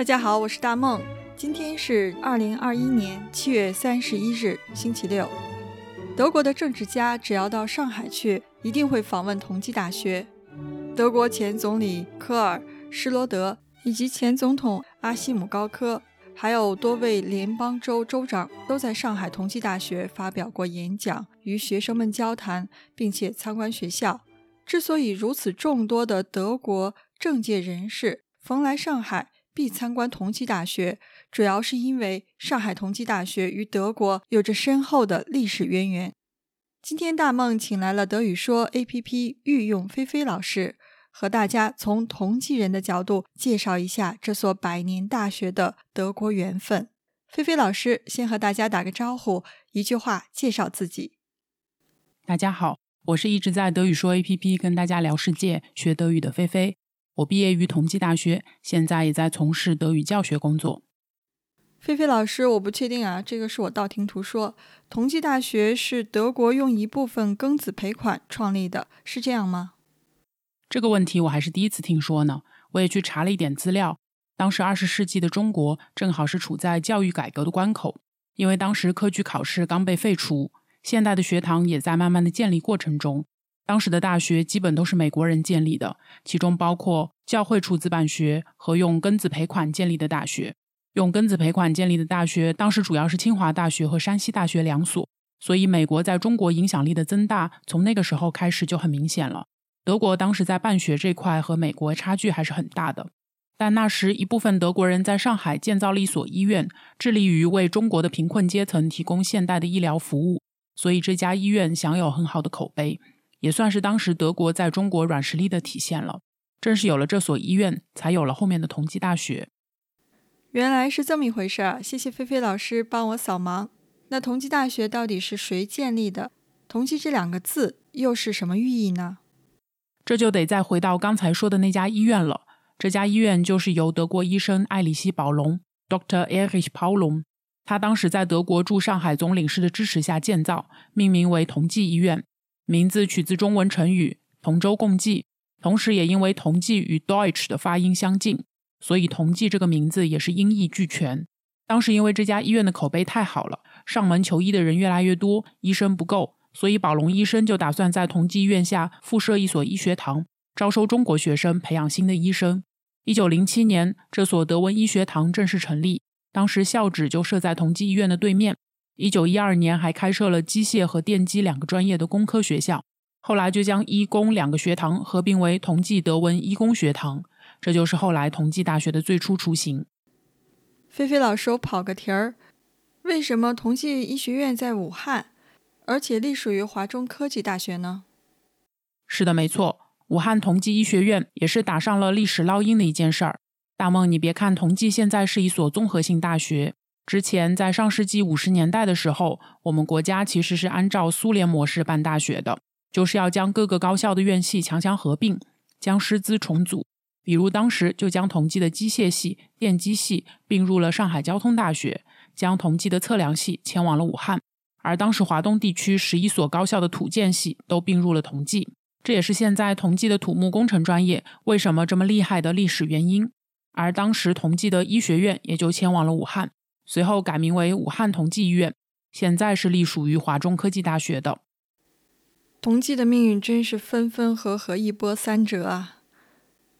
大家好，我是大梦。今天是二零二一年七月三十一日，星期六。德国的政治家只要到上海去，一定会访问同济大学。德国前总理科尔施罗德以及前总统阿西姆高科，还有多位联邦州州长都在上海同济大学发表过演讲，与学生们交谈，并且参观学校。之所以如此众多的德国政界人士逢来上海，必参观同济大学，主要是因为上海同济大学与德国有着深厚的历史渊源。今天大梦请来了德语说 APP 御用菲菲老师，和大家从同济人的角度介绍一下这所百年大学的德国缘分。菲菲老师先和大家打个招呼，一句话介绍自己。大家好，我是一直在德语说 APP 跟大家聊世界、学德语的菲菲。我毕业于同济大学，现在也在从事德语教学工作。菲菲老师，我不确定啊，这个是我道听途说。同济大学是德国用一部分庚子赔款创立的，是这样吗？这个问题我还是第一次听说呢。我也去查了一点资料，当时二十世纪的中国正好是处在教育改革的关口，因为当时科举考试刚被废除，现代的学堂也在慢慢的建立过程中。当时的大学基本都是美国人建立的，其中包括教会出资办学和用庚子赔款建立的大学。用庚子赔款建立的大学，当时主要是清华大学和山西大学两所。所以，美国在中国影响力的增大，从那个时候开始就很明显了。德国当时在办学这块和美国差距还是很大的。但那时一部分德国人在上海建造了一所医院，致力于为中国的贫困阶层提供现代的医疗服务，所以这家医院享有很好的口碑。也算是当时德国在中国软实力的体现了。正是有了这所医院，才有了后面的同济大学。原来是这么一回事儿，谢谢菲菲老师帮我扫盲。那同济大学到底是谁建立的？同济这两个字又是什么寓意呢？这就得再回到刚才说的那家医院了。这家医院就是由德国医生艾里希·保隆 （Dr. Erich Paulum） 他当时在德国驻上海总领事的支持下建造，命名为同济医院。名字取自中文成语“同舟共济”，同时也因为“同济”与 “Deutsch” 的发音相近，所以“同济”这个名字也是音译俱全。当时因为这家医院的口碑太好了，上门求医的人越来越多，医生不够，所以宝龙医生就打算在同济医院下附设一所医学堂，招收中国学生，培养新的医生。一九零七年，这所德文医学堂正式成立，当时校址就设在同济医院的对面。一九一二年还开设了机械和电机两个专业的工科学校，后来就将医工两个学堂合并为同济德文医工学堂，这就是后来同济大学的最初雏形。菲菲老师，我跑个题儿，为什么同济医学院在武汉，而且隶属于华中科技大学呢？是的，没错，武汉同济医学院也是打上了历史烙印的一件事儿。大梦，你别看同济现在是一所综合性大学。之前在上世纪五十年代的时候，我们国家其实是按照苏联模式办大学的，就是要将各个高校的院系强强合并，将师资重组。比如当时就将同济的机械系、电机系并入了上海交通大学，将同济的测量系迁往了武汉，而当时华东地区十一所高校的土建系都并入了同济。这也是现在同济的土木工程专业为什么这么厉害的历史原因。而当时同济的医学院也就迁往了武汉。随后改名为武汉同济医院，现在是隶属于华中科技大学的。同济的命运真是分分合合，一波三折啊！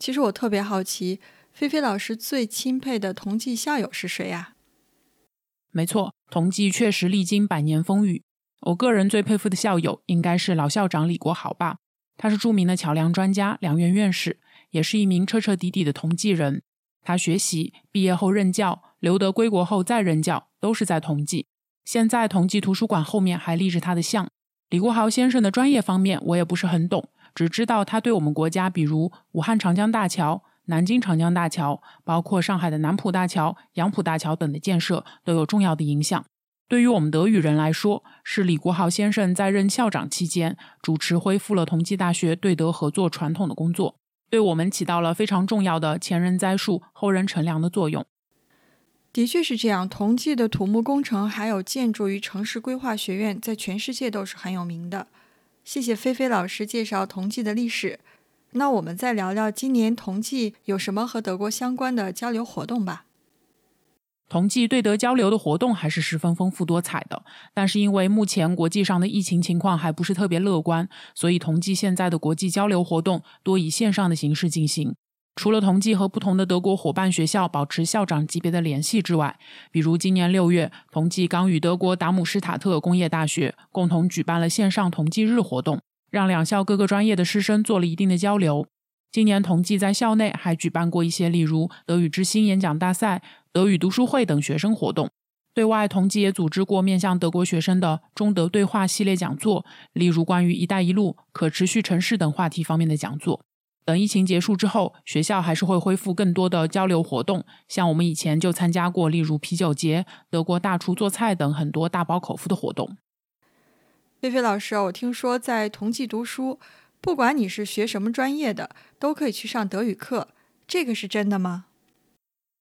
其实我特别好奇，菲菲老师最钦佩的同济校友是谁呀？没错，同济确实历经百年风雨。我个人最佩服的校友应该是老校长李国豪吧？他是著名的桥梁专家、梁园院士，也是一名彻彻底底的同济人。他学习毕业后任教。留德归国后再任教，都是在同济。现在同济图书馆后面还立着他的像。李国豪先生的专业方面我也不是很懂，只知道他对我们国家，比如武汉长江大桥、南京长江大桥，包括上海的南浦大桥、杨浦大桥等的建设都有重要的影响。对于我们德语人来说，是李国豪先生在任校长期间主持恢复了同济大学对德合作传统的工作，对我们起到了非常重要的前人栽树、后人乘凉的作用。的确是这样，同济的土木工程还有建筑与城市规划学院在全世界都是很有名的。谢谢菲菲老师介绍同济的历史。那我们再聊聊今年同济有什么和德国相关的交流活动吧。同济对德交流的活动还是十分丰富多彩的，但是因为目前国际上的疫情情况还不是特别乐观，所以同济现在的国际交流活动多以线上的形式进行。除了同济和不同的德国伙伴学校保持校长级别的联系之外，比如今年六月，同济刚与德国达姆施塔特工业大学共同举办了线上同济日活动，让两校各个专业的师生做了一定的交流。今年同济在校内还举办过一些，例如德语之星演讲大赛。德语读书会等学生活动，对外同济也组织过面向德国学生的中德对话系列讲座，例如关于“一带一路”、可持续城市等话题方面的讲座。等疫情结束之后，学校还是会恢复更多的交流活动，像我们以前就参加过，例如啤酒节、德国大厨做菜等很多大饱口福的活动。菲菲老师，我听说在同济读书，不管你是学什么专业的，都可以去上德语课，这个是真的吗？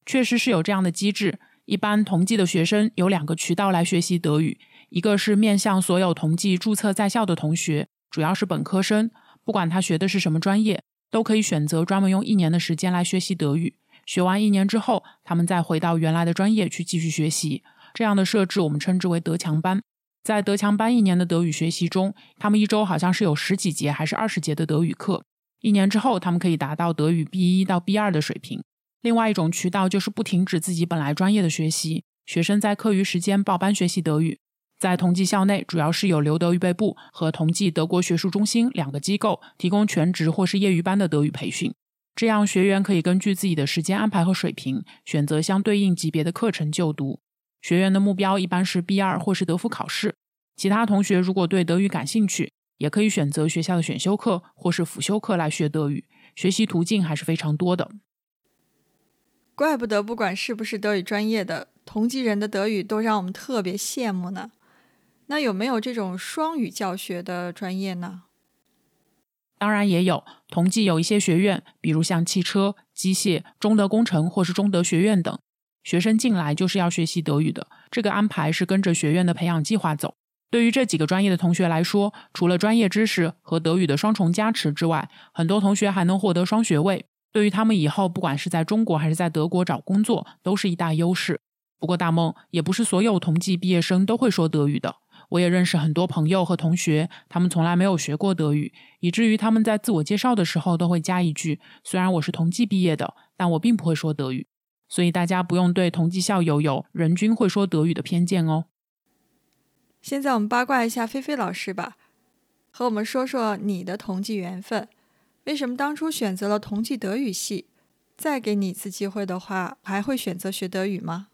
确实是有这样的机制。一般同济的学生有两个渠道来学习德语，一个是面向所有同济注册在校的同学，主要是本科生，不管他学的是什么专业，都可以选择专门用一年的时间来学习德语。学完一年之后，他们再回到原来的专业去继续学习。这样的设置我们称之为德强班。在德强班一年的德语学习中，他们一周好像是有十几节还是二十节的德语课。一年之后，他们可以达到德语 B 一到 B 二的水平。另外一种渠道就是不停止自己本来专业的学习，学生在课余时间报班学习德语。在同济校内，主要是有留德预备部和同济德国学术中心两个机构提供全职或是业余班的德语培训。这样学员可以根据自己的时间安排和水平，选择相对应级别的课程就读。学员的目标一般是 B 二或是德福考试。其他同学如果对德语感兴趣，也可以选择学校的选修课或是辅修课来学德语。学习途径还是非常多的。怪不得不管是不是德语专业的同济人的德语都让我们特别羡慕呢。那有没有这种双语教学的专业呢？当然也有，同济有一些学院，比如像汽车、机械、中德工程或是中德学院等，学生进来就是要学习德语的。这个安排是跟着学院的培养计划走。对于这几个专业的同学来说，除了专业知识和德语的双重加持之外，很多同学还能获得双学位。对于他们以后不管是在中国还是在德国找工作，都是一大优势。不过大梦也不是所有同济毕业生都会说德语的。我也认识很多朋友和同学，他们从来没有学过德语，以至于他们在自我介绍的时候都会加一句：“虽然我是同济毕业的，但我并不会说德语。”所以大家不用对同济校友有人均会说德语的偏见哦。现在我们八卦一下菲菲老师吧，和我们说说你的同济缘分。为什么当初选择了同济德语系？再给你一次机会的话，还会选择学德语吗？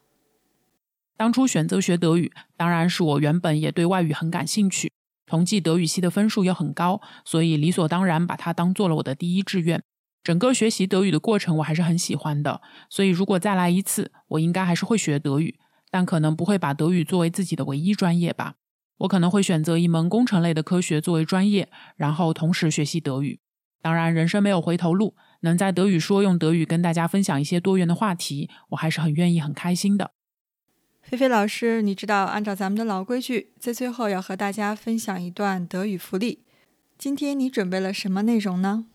当初选择学德语，当然是我原本也对外语很感兴趣，同济德语系的分数又很高，所以理所当然把它当做了我的第一志愿。整个学习德语的过程我还是很喜欢的，所以如果再来一次，我应该还是会学德语，但可能不会把德语作为自己的唯一专业吧。我可能会选择一门工程类的科学作为专业，然后同时学习德语。当然，人生没有回头路，能在德语说用德语跟大家分享一些多元的话题，我还是很愿意、很开心的。菲菲老师，你知道，按照咱们的老规矩，在最后要和大家分享一段德语福利。今天你准备了什么内容呢？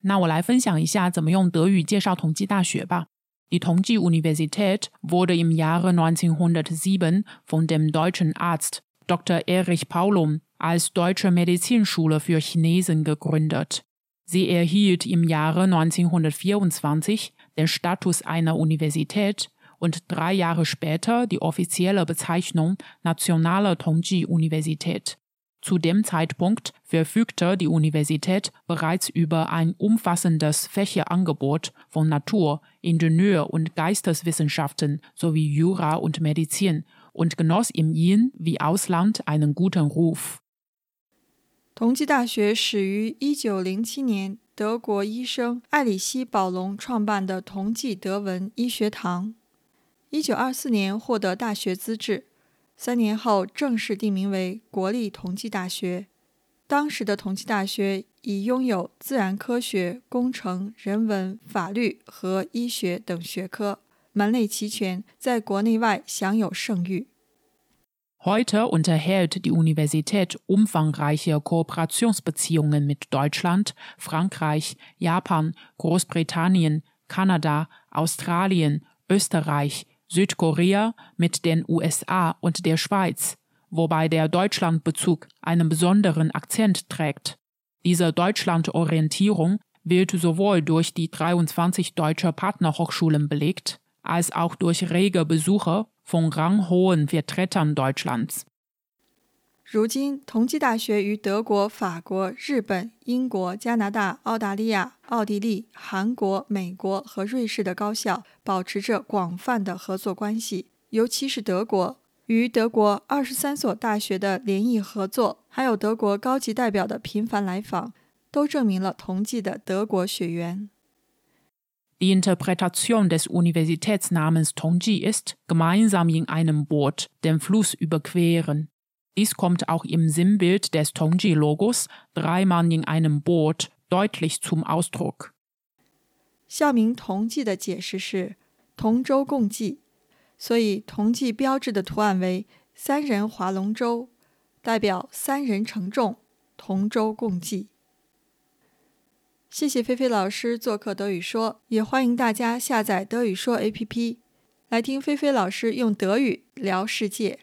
那我来分享一下怎么用德语介绍同济大学吧。Die Tongji Universität wurde im Jahre 1907 von dem deutschen Arzt Dr. Erich Paulum als deutsche Medizinschule für Chinesen gegründet. Sie erhielt im Jahre 1924 den Status einer Universität und drei Jahre später die offizielle Bezeichnung Nationale Tongji-Universität. Zu dem Zeitpunkt verfügte die Universität bereits über ein umfassendes Fächerangebot von Natur-, Ingenieur- und Geisteswissenschaften sowie Jura und Medizin und genoss im In- wie Ausland einen guten Ruf. 同济大学始于一九零七年，德国医生艾里希·宝龙创办的同济德文医学堂。 一九二四年获得大学资质，三年后正式定名为国立同济大学。当时的同济大学已拥有自然科学、工程、人文、法律和医学等学科，门类齐全，在国内外享有盛誉。Heute unterhält die Universität umfangreiche Kooperationsbeziehungen mit Deutschland, Frankreich, Japan, Großbritannien, Kanada, Australien, Österreich, Südkorea mit den USA und der Schweiz, wobei der Deutschlandbezug einen besonderen Akzent trägt. Diese Deutschlandorientierung wird sowohl durch die 23 deutsche Partnerhochschulen belegt, als auch durch rege Besuche von ranghohen Vertretern Deutschlands. 如今，同济大学与德国、法国、日本、英国、加拿大、澳大利亚、奥地利、韩国、美国和瑞士的高校保持着广泛的合作关系。尤其是德国，与德国二十三所大学的联谊合作，还有德国高级代表的频繁来访，都证明了同济的德国血缘。Die Interpretation des Universitätsnamens Tongji ist gemeinsam in einem Boot den Fluss überqueren. Dies kommt auch im Sinnbild des Tongji-Logos, drei Mann in einem Boot, deutlich zum Ausdruck. 校名同济的解释是同舟共济，所以同济标志的图案为三人划龙舟，代表三人承重，同舟共济。谢谢菲菲老师做客德语说，也欢迎大家下载德语说 APP，来听菲菲老师用德语聊世界。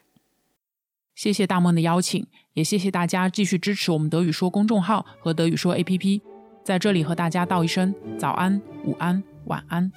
谢谢大梦的邀请，也谢谢大家继续支持我们德语说公众号和德语说 APP。在这里和大家道一声早安、午安、晚安。